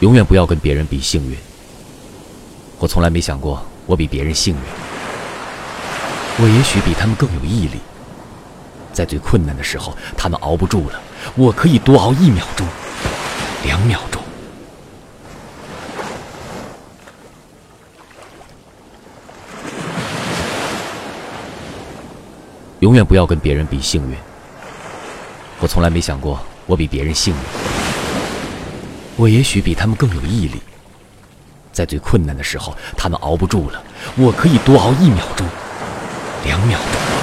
永远不要跟别人比幸运。我从来没想过我比别人幸运，我也许比他们更有毅力。在最困难的时候，他们熬不住了，我可以多熬一秒钟、两秒钟。永远不要跟别人比幸运。我从来没想过我比别人幸运，我也许比他们更有毅力。在最困难的时候，他们熬不住了，我可以多熬一秒钟、两秒钟。